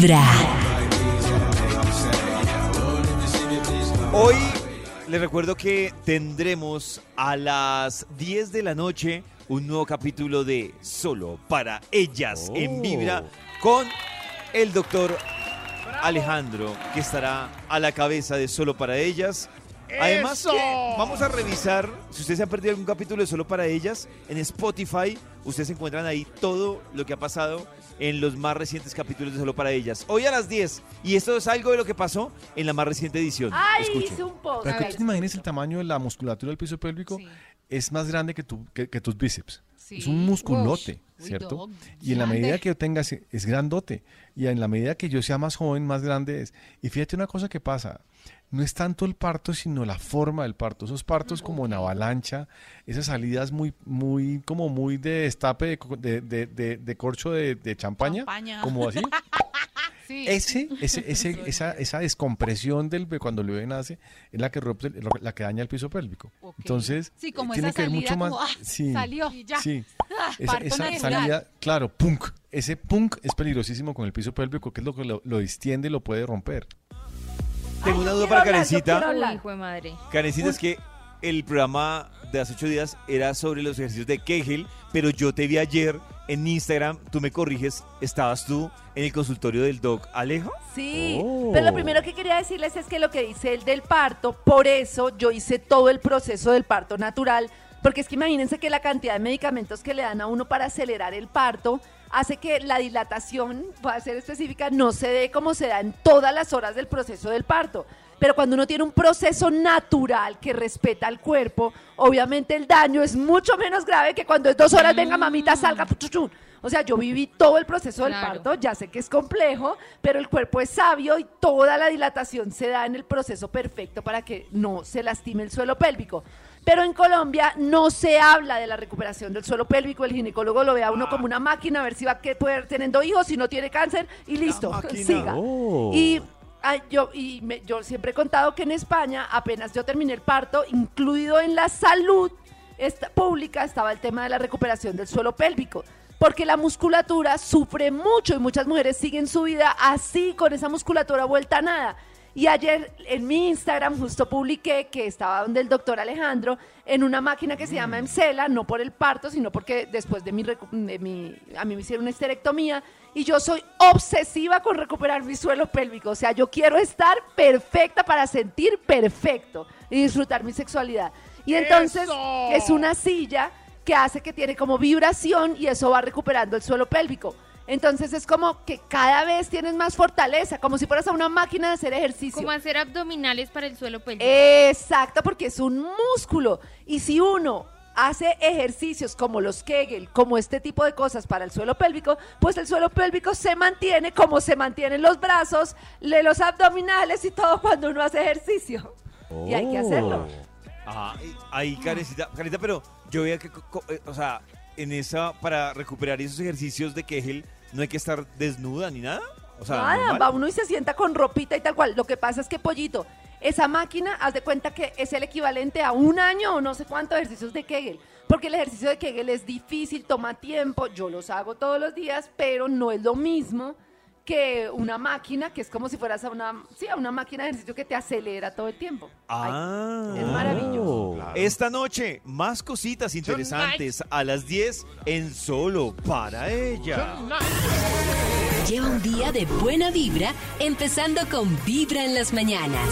Vibra. Hoy les recuerdo que tendremos a las 10 de la noche un nuevo capítulo de Solo para ellas en Vibra con el doctor Alejandro, que estará a la cabeza de Solo para ellas. Además, vamos a revisar, si ustedes se han perdido algún capítulo de Solo para ellas, en Spotify, ustedes encuentran ahí todo lo que ha pasado en los más recientes capítulos de Solo para ellas. Hoy a las 10, y esto es algo de lo que pasó en la más reciente edición. Ay, Escuchen. hice un post. Que tú te imagines el tamaño de la musculatura del piso pélvico, Sí. Es más grande que, tu- que, que tus bíceps. Sí. Es un musculote, Uy, ¿cierto? y en la medida que yo tenga, es grandote. Y en la medida que yo sea más joven, más grande es. Y fíjate una cosa que pasa. No es tanto el parto, sino la forma del parto. Esos partos como en avalancha, esas salidas muy, muy, como muy de destape de, de, de- corcho de, de champaña, Champaña. como así. Sí. Ese, ese, ese, esa, esa descompresión del cuando el bebé nace es la que rompe, la que daña el piso pélvico. Entonces, Sí, como tiene esa que ver mucho más. como, ah, sí, salió y ya. Sí. Esa, salida, claro, punk. Ese punk es peligrosísimo con el piso pélvico, que es lo que lo, lo distiende y lo puede romper. Tengo una duda para hablar, Karencita. quiero hablar. hijo de madre. Karencita, es que el programa de hace ocho días era sobre los ejercicios de Kegel, pero yo te vi ayer en Instagram, tú me corriges, estabas tú en el consultorio del doc Alejo. Sí, Oh. pero lo primero que quería decirles es que lo que dice el del parto, por eso yo hice todo el proceso del parto natural, porque es que imagínense que la cantidad de medicamentos que le dan a uno para acelerar el parto hace que la dilatación, voy a ser específica, no se dé como se da en todas las horas del proceso del parto. Pero cuando uno tiene un proceso natural que respeta al cuerpo, obviamente el daño es mucho menos grave que cuando es dos horas, venga mamita, salga. puchuchun. O sea, yo viví todo el proceso del Claro. parto, ya sé que es complejo, pero el cuerpo es sabio y toda la dilatación se da en el proceso perfecto para que no se lastime el suelo pélvico. Pero en Colombia no se habla de la recuperación del suelo pélvico, el ginecólogo lo ve a uno como una máquina, a ver si va a poder teniendo hijos, si no tiene cáncer y listo, siga. Oh. Y ay, yo, y me- yo siempre he contado que en España, apenas yo terminé el parto, incluido en la salud esta- pública, estaba el tema de la recuperación del suelo pélvico. Porque la musculatura sufre mucho y muchas mujeres siguen su vida así, con esa musculatura vuelta a nada. Y ayer en mi Instagram justo publiqué que estaba donde el doctor Alejandro en una máquina que se llama Emcela, no por el parto, sino porque después de mi, de mi- a mí me hicieron una esterectomía y yo soy obsesiva con recuperar mi suelo pélvico. O sea, yo quiero estar perfecta para sentir perfecto y disfrutar mi sexualidad. Y entonces ¡Eso! es una silla que hace que tiene como vibración y eso va recuperando el suelo pélvico. Entonces es como que cada vez tienes más fortaleza, como si fueras a una máquina de hacer ejercicio. Como hacer abdominales para el suelo pélvico. Exacto, porque es un músculo. Y si uno hace ejercicios como los Kegel, como este tipo de cosas para el suelo pélvico, pues el suelo pélvico se mantiene como se mantienen los brazos, le- los abdominales y todo cuando uno hace ejercicio. Y hay que hacerlo. Ajá, y- ahí Karencita, Karencita, pero yo veía que, eh, o sea, en esa, para recuperar esos ejercicios de Kegel, no hay que estar desnuda ni nada. O sea, Nada, normal. va uno y se sienta con ropita y tal cual. Lo que pasa es que, pollito, esa máquina, haz de cuenta que es el equivalente a un año o no sé cuántos ejercicios de Kegel. Porque el ejercicio de Kegel es difícil, toma tiempo. Yo los hago todos los días, pero no es lo mismo que una máquina, que es como si fueras a una, sí, a una máquina de ejercicio que te acelera todo el tiempo. Ay, Ah. es maravilloso. Esta noche, más cositas interesantes a las 10 en solo para ella. Lleva un día de buena vibra, empezando con Vibra en las mañanas.